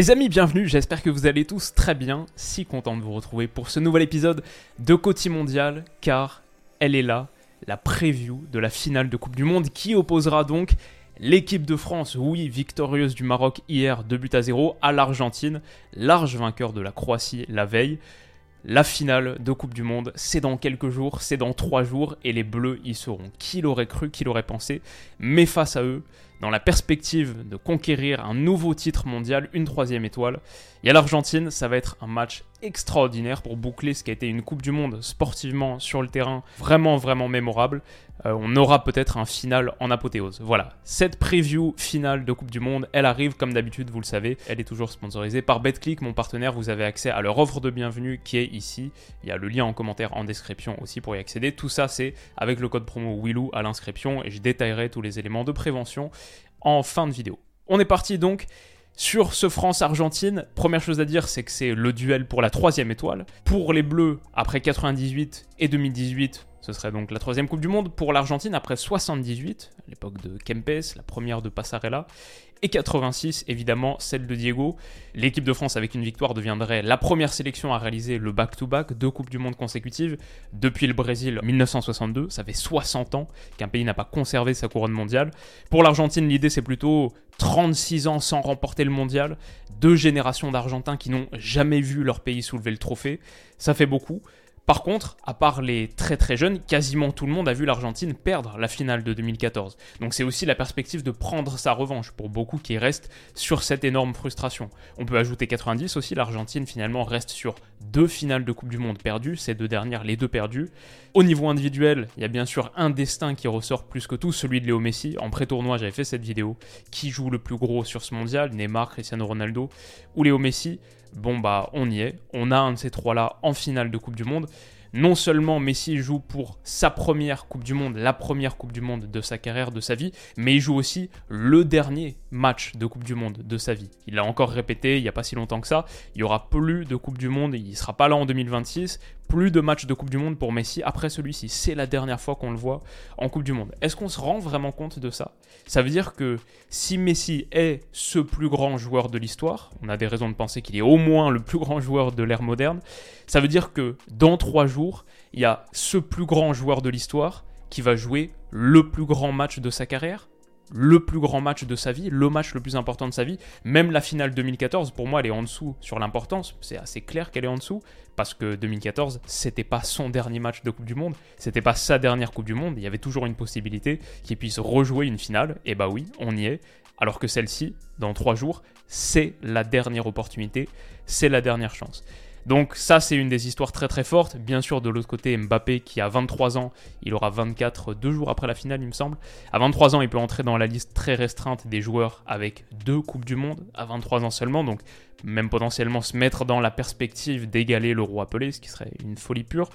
Les amis, bienvenue, j'espère que vous allez tous très bien, si content de vous retrouver pour ce nouvel épisode de Côté Mondial, car elle est là, la preview de la finale de Coupe du Monde qui opposera donc l'équipe de France, oui, victorieuse du Maroc hier 2 buts à 0, à l'Argentine, large vainqueur de la Croatie la veille. La finale de Coupe du Monde, c'est dans quelques jours, c'est dans trois jours, et les Bleus y seront. Qui l'aurait cru, qui l'aurait pensé Mais face à eux, dans la perspective de conquérir un nouveau titre mondial, une troisième étoile, il y a l'Argentine, ça va être un match extraordinaire pour boucler ce qui a été une Coupe du Monde sportivement sur le terrain, vraiment vraiment mémorable. Euh, on aura peut-être un final en apothéose. Voilà, cette preview finale de Coupe du Monde, elle arrive comme d'habitude, vous le savez, elle est toujours sponsorisée par BetClick, mon partenaire. Vous avez accès à leur offre de bienvenue qui est ici. Il y a le lien en commentaire en description aussi pour y accéder. Tout ça, c'est avec le code promo Willou à l'inscription et je détaillerai tous les éléments de prévention en fin de vidéo. On est parti donc sur ce France-Argentine, première chose à dire, c'est que c'est le duel pour la troisième étoile. Pour les Bleus, après 98 et 2018, ce serait donc la troisième Coupe du Monde. Pour l'Argentine, après 78, l'époque de Kempes, la première de Passarella, et 86, évidemment, celle de Diego. L'équipe de France, avec une victoire, deviendrait la première sélection à réaliser le back-to-back, deux Coupes du Monde consécutives, depuis le Brésil 1962. Ça fait 60 ans qu'un pays n'a pas conservé sa couronne mondiale. Pour l'Argentine, l'idée, c'est plutôt 36 ans sans remporter le mondial, deux générations d'Argentins qui n'ont jamais vu leur pays soulever le trophée. Ça fait beaucoup. Par contre, à part les très très jeunes, quasiment tout le monde a vu l'Argentine perdre la finale de 2014. Donc c'est aussi la perspective de prendre sa revanche pour beaucoup qui restent sur cette énorme frustration. On peut ajouter 90 aussi, l'Argentine finalement reste sur deux finales de Coupe du Monde perdues, ces deux dernières les deux perdues. Au niveau individuel, il y a bien sûr un destin qui ressort plus que tout, celui de Léo Messi. En pré-tournoi, j'avais fait cette vidéo. Qui joue le plus gros sur ce mondial? Neymar, Cristiano Ronaldo ou Léo Messi Bon bah on y est, on a un de ces trois-là en finale de Coupe du Monde. Non seulement Messi joue pour sa première Coupe du Monde, la première Coupe du Monde de sa carrière, de sa vie, mais il joue aussi le dernier match de Coupe du Monde de sa vie. Il l'a encore répété il n'y a pas si longtemps que ça, il n'y aura plus de Coupe du Monde, il ne sera pas là en 2026, plus de matchs de Coupe du Monde pour Messi après celui-ci. C'est la dernière fois qu'on le voit en Coupe du Monde. Est-ce qu'on se rend vraiment compte de ça? Ça veut dire que si Messi est ce plus grand joueur de l'histoire, on a des raisons de penser qu'il est au moins le plus grand joueur de l'ère moderne, ça veut dire que dans trois jours, il y a ce plus grand joueur de l'histoire qui va jouer le plus grand match de sa carrière le plus grand match de sa vie, le match le plus important de sa vie. Même la finale 2014, pour moi, elle est en dessous sur l'importance. C'est assez clair qu'elle est en dessous parce que 2014, c'était pas son dernier match de Coupe du Monde, c'était pas sa dernière Coupe du Monde. Il y avait toujours une possibilité qu'il puisse rejouer une finale. Et bah oui, on y est. Alors que celle-ci, dans trois jours, c'est la dernière opportunité, c'est la dernière chance. Donc ça, c'est une des histoires très très fortes. Bien sûr, de l'autre côté, Mbappé qui a 23 ans, il aura 24 deux jours après la finale, il me semble. À 23 ans, il peut entrer dans la liste très restreinte des joueurs avec deux Coupes du Monde, à 23 ans seulement, donc même potentiellement se mettre dans la perspective d'égaler le roi appelé, ce qui serait une folie pure.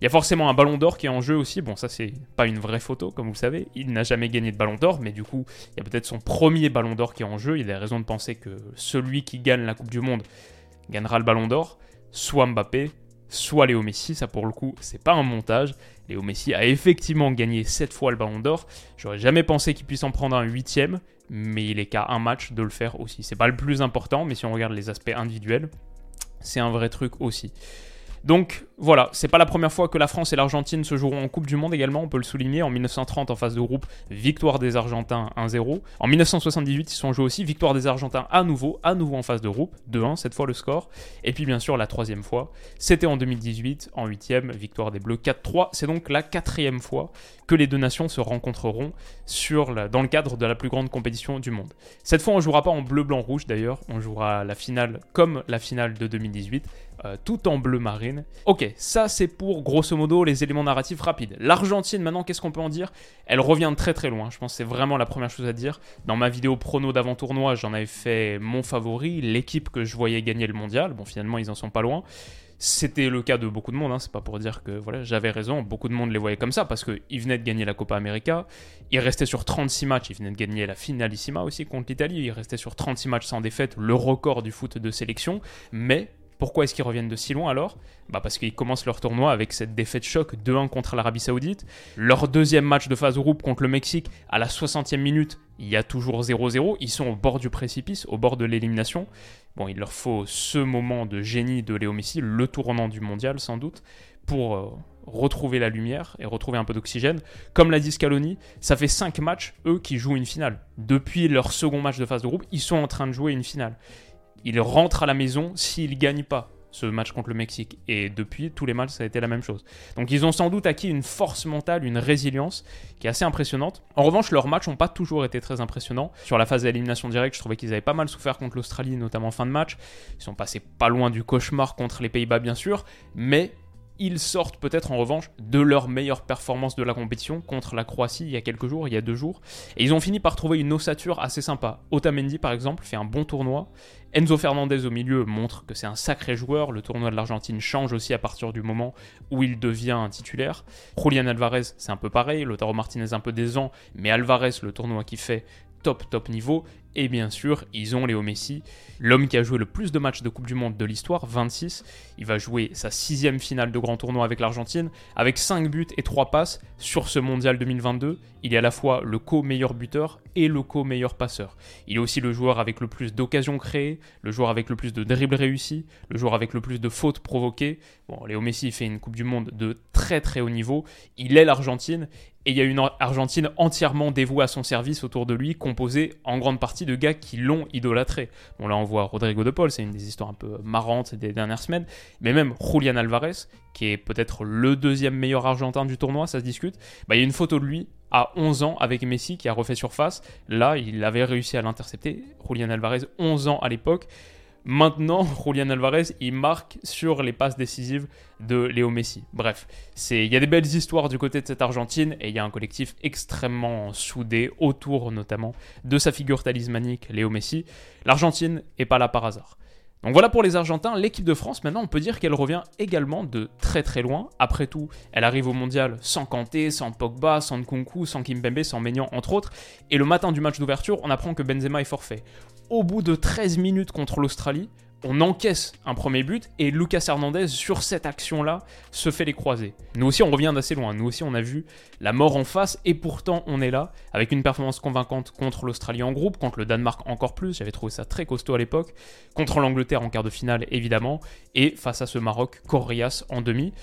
Il y a forcément un ballon d'or qui est en jeu aussi. Bon, ça, c'est pas une vraie photo, comme vous le savez. Il n'a jamais gagné de ballon d'or, mais du coup, il y a peut-être son premier ballon d'or qui est en jeu. Il a des raisons de penser que celui qui gagne la Coupe du Monde gagnera le ballon d'or soit Mbappé, soit Léo Messi. Ça, pour le coup, c'est pas un montage. Léo Messi a effectivement gagné 7 fois le ballon d'or. J'aurais jamais pensé qu'il puisse en prendre un huitième, mais il est qu'à un match de le faire aussi. C'est pas le plus important, mais si on regarde les aspects individuels, c'est un vrai truc aussi. Donc voilà, c'est pas la première fois que la France et l'Argentine se joueront en Coupe du Monde également, on peut le souligner. En 1930, en phase de groupe, victoire des Argentins 1-0. En 1978, ils sont joués aussi, victoire des Argentins à nouveau, à nouveau en phase de groupe, 2-1, cette fois le score. Et puis bien sûr, la troisième fois, c'était en 2018, en huitième, victoire des Bleus 4-3. C'est donc la quatrième fois que les deux nations se rencontreront dans le cadre de la plus grande compétition du monde. Cette fois, on jouera pas en bleu, blanc, rouge d'ailleurs, on jouera la finale comme la finale de 2018, euh, tout en bleu marine. Ok, ça c'est pour grosso modo les éléments narratifs rapides. L'Argentine maintenant, qu'est-ce qu'on peut en dire? Elle revient très très loin, je pense que c'est vraiment la première chose à dire. Dans ma vidéo prono d'avant-tournoi, j'en avais fait mon favori, l'équipe que je voyais gagner le mondial. Bon, finalement, ils en sont pas loin. C'était le cas de beaucoup de monde, hein. c'est pas pour dire que voilà, j'avais raison, beaucoup de monde les voyait comme ça parce qu'ils venaient de gagner la Copa América, ils restaient sur 36 matchs, ils venaient de gagner la finalissima aussi contre l'Italie, ils restaient sur 36 matchs sans défaite, le record du foot de sélection, mais Pourquoi est-ce qu'ils reviennent de si loin alors bah Parce qu'ils commencent leur tournoi avec cette défaite choc 2-1 contre l'Arabie Saoudite. Leur deuxième match de phase groupe contre le Mexique, à la 60e minute, il y a toujours 0-0. Ils sont au bord du précipice, au bord de l'élimination. Bon, il leur faut ce moment de génie de Léo Messi, le tournant du mondial sans doute, pour euh, retrouver la lumière et retrouver un peu d'oxygène. Comme l'a dit Scaloni, ça fait 5 matchs, eux, qui jouent une finale. Depuis leur second match de phase de groupe, ils sont en train de jouer une finale. Ils rentrent à la maison s'ils ne gagnent pas ce match contre le Mexique. Et depuis, tous les matchs, ça a été la même chose. Donc ils ont sans doute acquis une force mentale, une résilience qui est assez impressionnante. En revanche, leurs matchs n'ont pas toujours été très impressionnants. Sur la phase d'élimination directe, je trouvais qu'ils avaient pas mal souffert contre l'Australie, notamment en fin de match. Ils sont passés pas loin du cauchemar contre les Pays-Bas, bien sûr. Mais ils sortent peut-être en revanche de leur meilleure performance de la compétition contre la Croatie il y a quelques jours, il y a deux jours. Et ils ont fini par trouver une ossature assez sympa. Otamendi par exemple fait un bon tournoi. Enzo Fernandez au milieu montre que c'est un sacré joueur. Le tournoi de l'Argentine change aussi à partir du moment où il devient un titulaire. Julian Alvarez c'est un peu pareil. Lautaro Martinez un peu décevant. Mais Alvarez le tournoi qu'il fait top top niveau. Et bien sûr, ils ont Léo Messi, l'homme qui a joué le plus de matchs de Coupe du Monde de l'histoire, 26. Il va jouer sa sixième finale de grand tournoi avec l'Argentine, avec 5 buts et 3 passes sur ce mondial 2022. Il est à la fois le co-meilleur buteur et le co-meilleur passeur. Il est aussi le joueur avec le plus d'occasions créées, le joueur avec le plus de dribbles réussis, le joueur avec le plus de fautes provoquées. Bon, Léo Messi fait une Coupe du Monde de très très haut niveau. Il est l'Argentine et il y a une Argentine entièrement dévouée à son service autour de lui, composée en grande partie de gars qui l'ont idolâtré. Bon là on voit Rodrigo de Paul, c'est une des histoires un peu marrantes des dernières semaines, mais même Julian Alvarez, qui est peut-être le deuxième meilleur Argentin du tournoi, ça se discute, bah, il y a une photo de lui à 11 ans avec Messi qui a refait surface. Là, il avait réussi à l'intercepter. Julian Alvarez, 11 ans à l'époque. Maintenant, Julian Alvarez, il marque sur les passes décisives de Léo Messi. Bref, il y a des belles histoires du côté de cette Argentine et il y a un collectif extrêmement soudé autour notamment de sa figure talismanique, Léo Messi. L'Argentine est pas là par hasard. Donc voilà pour les Argentins, l'équipe de France, maintenant on peut dire qu'elle revient également de très très loin. Après tout, elle arrive au mondial sans Kanté, sans Pogba, sans Nkunku, sans Kimpembe, sans Maignan entre autres. Et le matin du match d'ouverture, on apprend que Benzema est forfait. Au bout de 13 minutes contre l'Australie, on encaisse un premier but et Lucas Hernandez, sur cette action-là, se fait les croiser. Nous aussi, on revient d'assez loin. Nous aussi, on a vu la mort en face et pourtant, on est là avec une performance convaincante contre l'Australie en groupe, contre le Danemark encore plus. J'avais trouvé ça très costaud à l'époque. Contre l'Angleterre en quart de finale, évidemment. Et face à ce Maroc, Corrias en demi.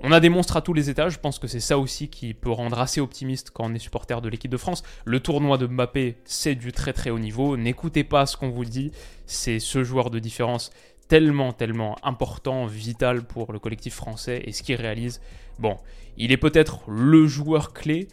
On a des monstres à tous les étages, je pense que c'est ça aussi qui peut rendre assez optimiste quand on est supporter de l'équipe de France. Le tournoi de Mbappé, c'est du très très haut niveau, n'écoutez pas ce qu'on vous dit, c'est ce joueur de différence tellement tellement important, vital pour le collectif français et ce qu'il réalise. Bon, il est peut-être le joueur clé,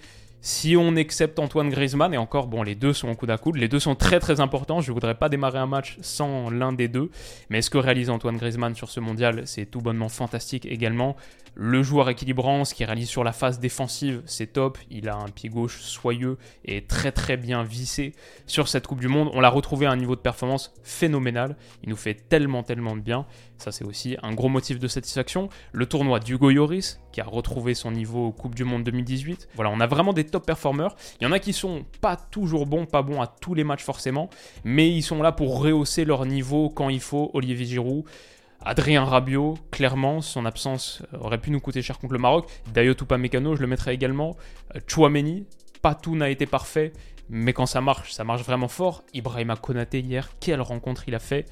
si on accepte Antoine Griezmann, et encore, bon, les deux sont au coude à coude, les deux sont très très importants, je ne voudrais pas démarrer un match sans l'un des deux, mais ce que réalise Antoine Griezmann sur ce mondial, c'est tout bonnement fantastique également. Le joueur équilibrant, ce qu'il réalise sur la phase défensive, c'est top, il a un pied gauche soyeux et très très bien vissé sur cette Coupe du Monde. On l'a retrouvé à un niveau de performance phénoménal, il nous fait tellement tellement de bien, ça c'est aussi un gros motif de satisfaction. Le tournoi d'Hugo Yoris, qui a retrouvé son niveau Coupe du Monde 2018. Voilà, on a vraiment des top. Il y en a qui sont pas toujours bons, pas bons à tous les matchs forcément, mais ils sont là pour rehausser leur niveau quand il faut. Olivier Giroud. Adrien Rabiot, clairement, son absence aurait pu nous coûter cher contre le Maroc. Dayot Mécano, je le mettrais également. Euh, Chouameni, pas tout n'a été parfait, mais quand ça marche, ça marche vraiment fort. Ibrahima Konaté hier, quelle rencontre il a fait.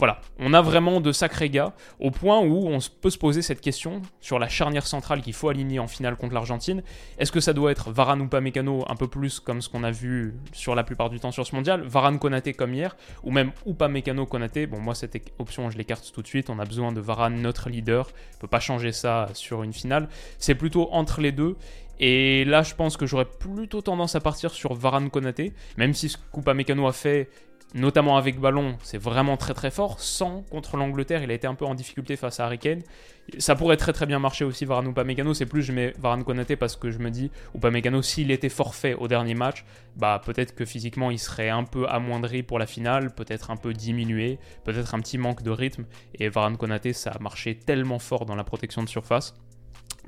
Voilà, on a vraiment de sacrés gars, au point où on peut se poser cette question sur la charnière centrale qu'il faut aligner en finale contre l'Argentine. Est-ce que ça doit être Varane ou pas Mécano, un peu plus comme ce qu'on a vu sur la plupart du temps sur ce mondial, Varane Konaté comme hier, ou même ou pas Mécano Konaté. Bon, moi cette option je l'écarte tout de suite, on a besoin de Varane, notre leader, on peut pas changer ça sur une finale. C'est plutôt entre les deux, et là, je pense que j'aurais plutôt tendance à partir sur Varane Konaté, même si ce qu'Upa Mécano a fait, notamment avec ballon, c'est vraiment très très fort. Sans contre l'Angleterre, il a été un peu en difficulté face à Harry Kane. Ça pourrait très très bien marcher aussi Varane Upamecano, c'est plus je mets Varane Konaté parce que je me dis Upamecano s'il était forfait au dernier match, bah peut-être que physiquement il serait un peu amoindri pour la finale, peut-être un peu diminué, peut-être un petit manque de rythme et Varane Konaté ça a marché tellement fort dans la protection de surface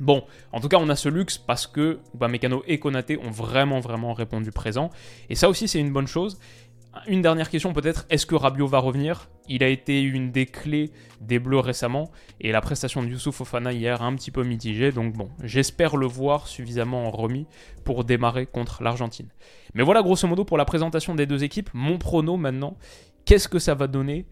Bon, en tout cas, on a ce luxe parce que Mécano et Konaté ont vraiment, vraiment répondu présent. Et ça aussi, c'est une bonne chose. Une dernière question peut-être, est-ce que Rabiot va revenir? Il a été une des clés des Bleus récemment, et la prestation de Youssouf Fofana hier un petit peu mitigé, donc bon, j'espère le voir suffisamment remis pour démarrer contre l'Argentine. Mais voilà grosso modo pour la présentation des deux équipes, mon prono maintenant, qu'est-ce que ça va donner?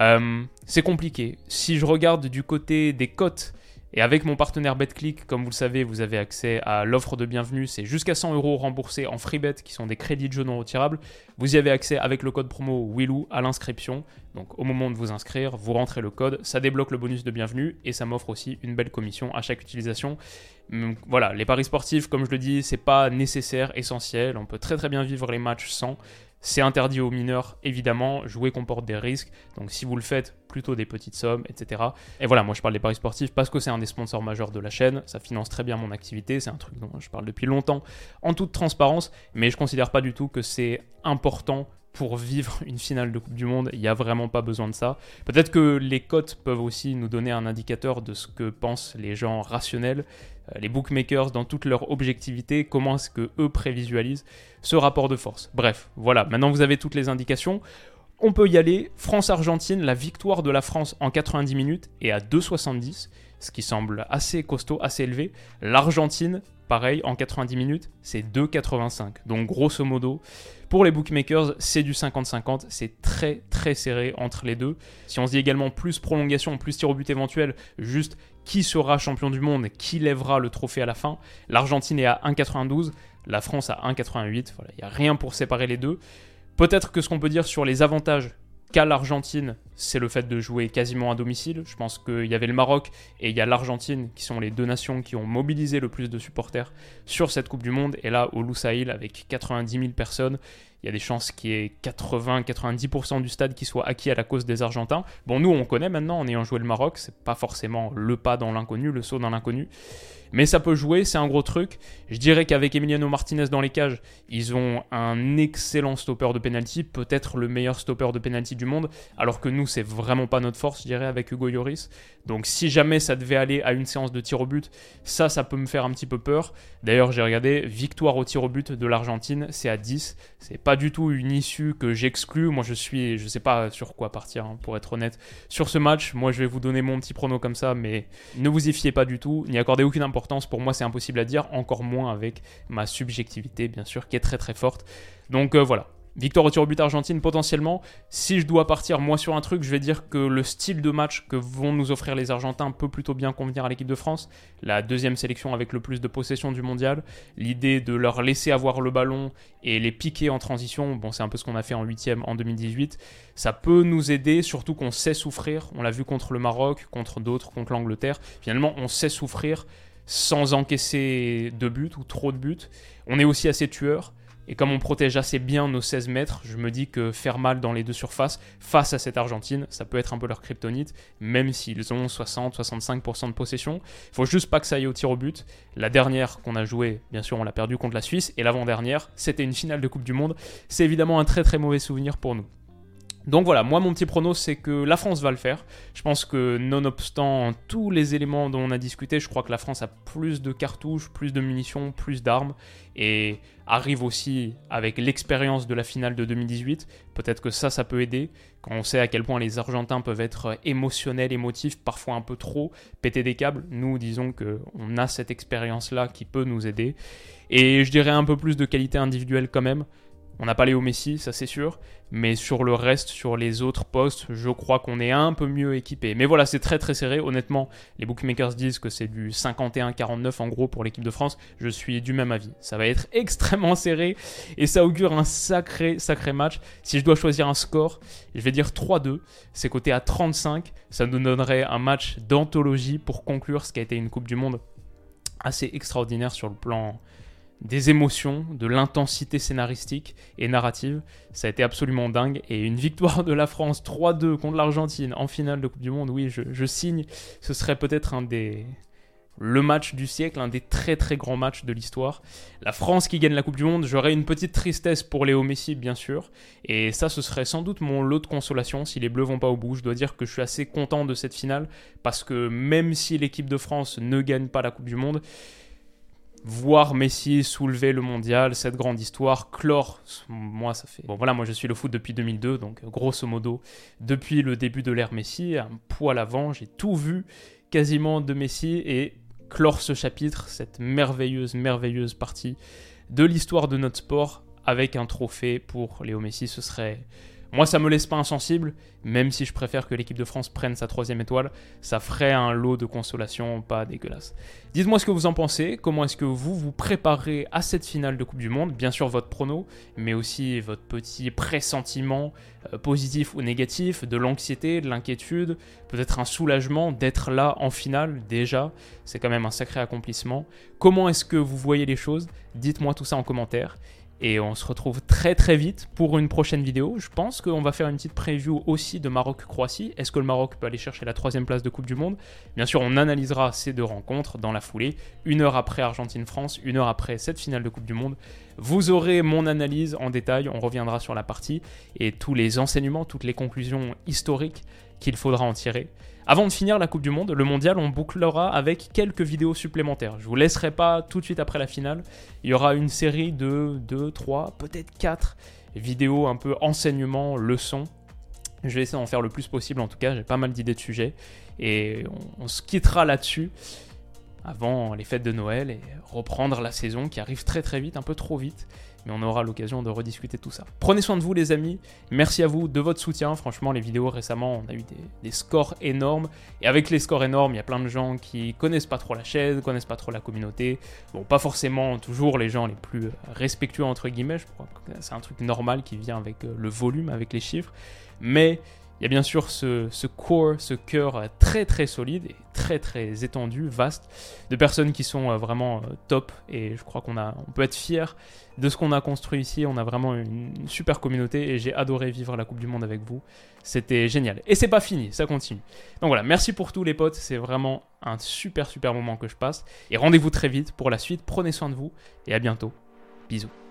Euh, C'est compliqué. Si je regarde du côté des cotes, et avec mon partenaire BetClick, comme vous le savez, vous avez accès à l'offre de bienvenue. C'est jusqu'à 100 euros remboursés en free bet, qui sont des crédits de jeu non retirables. Vous y avez accès avec le code promo WILOU à l'inscription. Donc au moment de vous inscrire, vous rentrez le code, ça débloque le bonus de bienvenue et ça m'offre aussi une belle commission à chaque utilisation. Donc, voilà, les paris sportifs, comme je le dis, c'est pas nécessaire, essentiel. On peut très très bien vivre les matchs sans. C'est interdit aux mineurs, évidemment. Jouer comporte des risques. Donc si vous le faites, plutôt des petites sommes, etc. Et voilà, moi je parle des paris sportifs parce que c'est un des sponsors majeurs de la chaîne. Ça finance très bien mon activité. C'est un truc dont je parle depuis longtemps en toute transparence. Mais je considère pas du tout que c'est important pour vivre une finale de Coupe du Monde, il n'y a vraiment pas besoin de ça. Peut-être que les cotes peuvent aussi nous donner un indicateur de ce que pensent les gens rationnels, euh, les bookmakers dans toute leur objectivité, comment est-ce que eux prévisualisent ce rapport de force. Bref, voilà, maintenant vous avez toutes les indications. On peut y aller. France-Argentine, la victoire de la France en 90 minutes est à 2,70, ce qui semble assez costaud, assez élevé. L'Argentine, pareil, en 90 minutes, c'est 2,85. Donc grosso modo, pour les bookmakers, c'est du 50-50. C'est très très serré entre les deux. Si on se dit également plus prolongation, plus tir au but éventuel, juste qui sera champion du monde, qui lèvera le trophée à la fin, l'Argentine est à 1,92, la France à 1,88. Voilà, il n'y a rien pour séparer les deux. Peut-être que ce qu'on peut dire sur les avantages qu'a l'Argentine, c'est le fait de jouer quasiment à domicile. Je pense qu'il y avait le Maroc et il y a l'Argentine qui sont les deux nations qui ont mobilisé le plus de supporters sur cette Coupe du Monde. Et là, au Lusail, avec 90 000 personnes, il y a des chances qu'il y ait 80-90% du stade qui soit acquis à la cause des Argentins. Bon, nous, on connaît maintenant, en ayant joué le Maroc, c'est pas forcément le pas dans l'inconnu, le saut dans l'inconnu. Mais ça peut jouer, c'est un gros truc. Je dirais qu'avec Emiliano Martinez dans les cages, ils ont un excellent stopper de penalty, peut-être le meilleur stopper de penalty du monde, alors que nous, c'est vraiment pas notre force, je dirais, avec Hugo Lloris. Donc si jamais ça devait aller à une séance de tir au but, ça, ça peut me faire un petit peu peur. D'ailleurs, j'ai regardé, victoire au tir au but de l'Argentine, c'est à 10. C'est pas du tout une issue que j'exclus. Moi, je suis, je sais pas sur quoi partir, hein, pour être honnête. Sur ce match, moi, je vais vous donner mon petit prono comme ça, mais ne vous y fiez pas du tout, n'y accordez aucune importance pour moi, c'est impossible à dire, encore moins avec ma subjectivité, bien sûr, qui est très très forte. Donc euh, voilà, Victoire au tir au but Argentine potentiellement. Si je dois partir moi sur un truc, je vais dire que le style de match que vont nous offrir les Argentins peut plutôt bien convenir à l'équipe de France. La deuxième sélection avec le plus de possession du mondial. L'idée de leur laisser avoir le ballon et les piquer en transition, bon c'est un peu ce qu'on a fait en huitième en 2018. Ça peut nous aider, surtout qu'on sait souffrir. On l'a vu contre le Maroc, contre d'autres, contre l'Angleterre. Finalement, on sait souffrir sans encaisser de buts ou trop de buts. On est aussi assez tueur. Et comme on protège assez bien nos 16 mètres, je me dis que faire mal dans les deux surfaces face à cette Argentine, ça peut être un peu leur kryptonite, même s'ils ont 60-65% de possession. Il faut juste pas que ça aille au tir au but. La dernière qu'on a jouée, bien sûr, on l'a perdue contre la Suisse, et l'avant-dernière, c'était une finale de Coupe du Monde. C'est évidemment un très très mauvais souvenir pour nous. Donc voilà, moi mon petit prono c'est que la France va le faire. Je pense que nonobstant tous les éléments dont on a discuté, je crois que la France a plus de cartouches, plus de munitions, plus d'armes et arrive aussi avec l'expérience de la finale de 2018. Peut-être que ça, ça peut aider quand on sait à quel point les Argentins peuvent être émotionnels, émotifs, parfois un peu trop, péter des câbles. Nous, disons qu'on a cette expérience-là qui peut nous aider. Et je dirais un peu plus de qualité individuelle quand même. On n'a pas Léo Messi, ça c'est sûr, mais sur le reste, sur les autres postes, je crois qu'on est un peu mieux équipé. Mais voilà, c'est très très serré. Honnêtement, les bookmakers disent que c'est du 51-49 en gros pour l'équipe de France. Je suis du même avis. Ça va être extrêmement serré et ça augure un sacré sacré match. Si je dois choisir un score, je vais dire 3-2. C'est coté à 35. Ça nous donnerait un match d'anthologie pour conclure ce qui a été une Coupe du Monde assez extraordinaire sur le plan des émotions, de l'intensité scénaristique et narrative. Ça a été absolument dingue. Et une victoire de la France 3-2 contre l'Argentine en finale de Coupe du Monde, oui, je, signe. Ce serait peut-être un des. Le match du siècle, un des très très grands matchs de l'histoire. La France qui gagne la Coupe du Monde, j'aurais une petite tristesse pour Léo Messi, bien sûr. Et ça, ce serait sans doute mon lot de consolation si les Bleus vont pas au bout. Je dois dire que je suis assez content de cette finale parce que même si l'équipe de France ne gagne pas la Coupe du Monde, voir Messi soulever le mondial, cette grande histoire, clore, moi ça fait... Bon voilà, moi je suis le foot depuis 2002, donc grosso modo, depuis le début de l'ère Messi, un poil avant, j'ai tout vu quasiment de Messi et clore ce chapitre, cette merveilleuse, merveilleuse partie de l'histoire de notre sport avec un trophée pour Léo Messi, ce serait moi, ça me laisse pas insensible, même si je préfère que l'équipe de France prenne sa troisième étoile. Ça ferait un lot de consolation pas dégueulasse. Dites-moi ce que vous en pensez. Comment est-ce que vous vous préparez à cette finale de Coupe du Monde? Bien sûr, votre prono, mais aussi votre petit pressentiment euh, positif ou négatif, de l'anxiété, de l'inquiétude, peut-être un soulagement d'être là en finale déjà. C'est quand même un sacré accomplissement. Comment est-ce que vous voyez les choses? Dites-moi tout ça en commentaire. Et on se retrouve très très vite pour une prochaine vidéo. Je pense qu'on va faire une petite preview aussi de Maroc-Croatie. Est-ce que le Maroc peut aller chercher la troisième place de Coupe du Monde? Bien sûr, on analysera ces deux rencontres dans la foulée. Une heure après Argentine-France, une heure après cette finale de Coupe du Monde. Vous aurez mon analyse en détail. On reviendra sur la partie et tous les enseignements, toutes les conclusions historiques qu'il faudra en tirer. Avant de finir la Coupe du Monde, le mondial, on bouclera avec quelques vidéos supplémentaires. Je vous laisserai pas tout de suite après la finale. Il y aura une série de 2, 3, peut-être 4 vidéos un peu enseignement, leçons. Je vais essayer d'en faire le plus possible en tout cas, j'ai pas mal d'idées de sujets. Et on, on se quittera là-dessus avant les fêtes de Noël et reprendre la saison qui arrive très très vite, un peu trop vite. Mais on aura l'occasion de rediscuter tout ça. Prenez soin de vous les amis, merci à vous de votre soutien, franchement les vidéos récemment on a eu des, scores énormes, et avec les scores énormes il y a plein de gens qui connaissent pas trop la chaîne, connaissent pas trop la communauté, bon pas forcément toujours les gens les plus respectueux entre guillemets, je crois c'est un truc normal qui vient avec euh, le volume, avec les chiffres, mais il y a bien sûr ce, core, ce cœur très très solide et très très étendu, vaste, de personnes qui sont euh, vraiment euh, top et je crois qu'on on peut être fier de ce qu'on a construit ici. On a vraiment une super communauté et j'ai adoré vivre la Coupe du Monde avec vous. C'était génial. Et c'est pas fini, ça continue. Donc voilà, merci pour tous les potes, c'est vraiment un super super moment que je passe et rendez-vous très vite pour la suite. Prenez soin de vous et à bientôt. Bisous.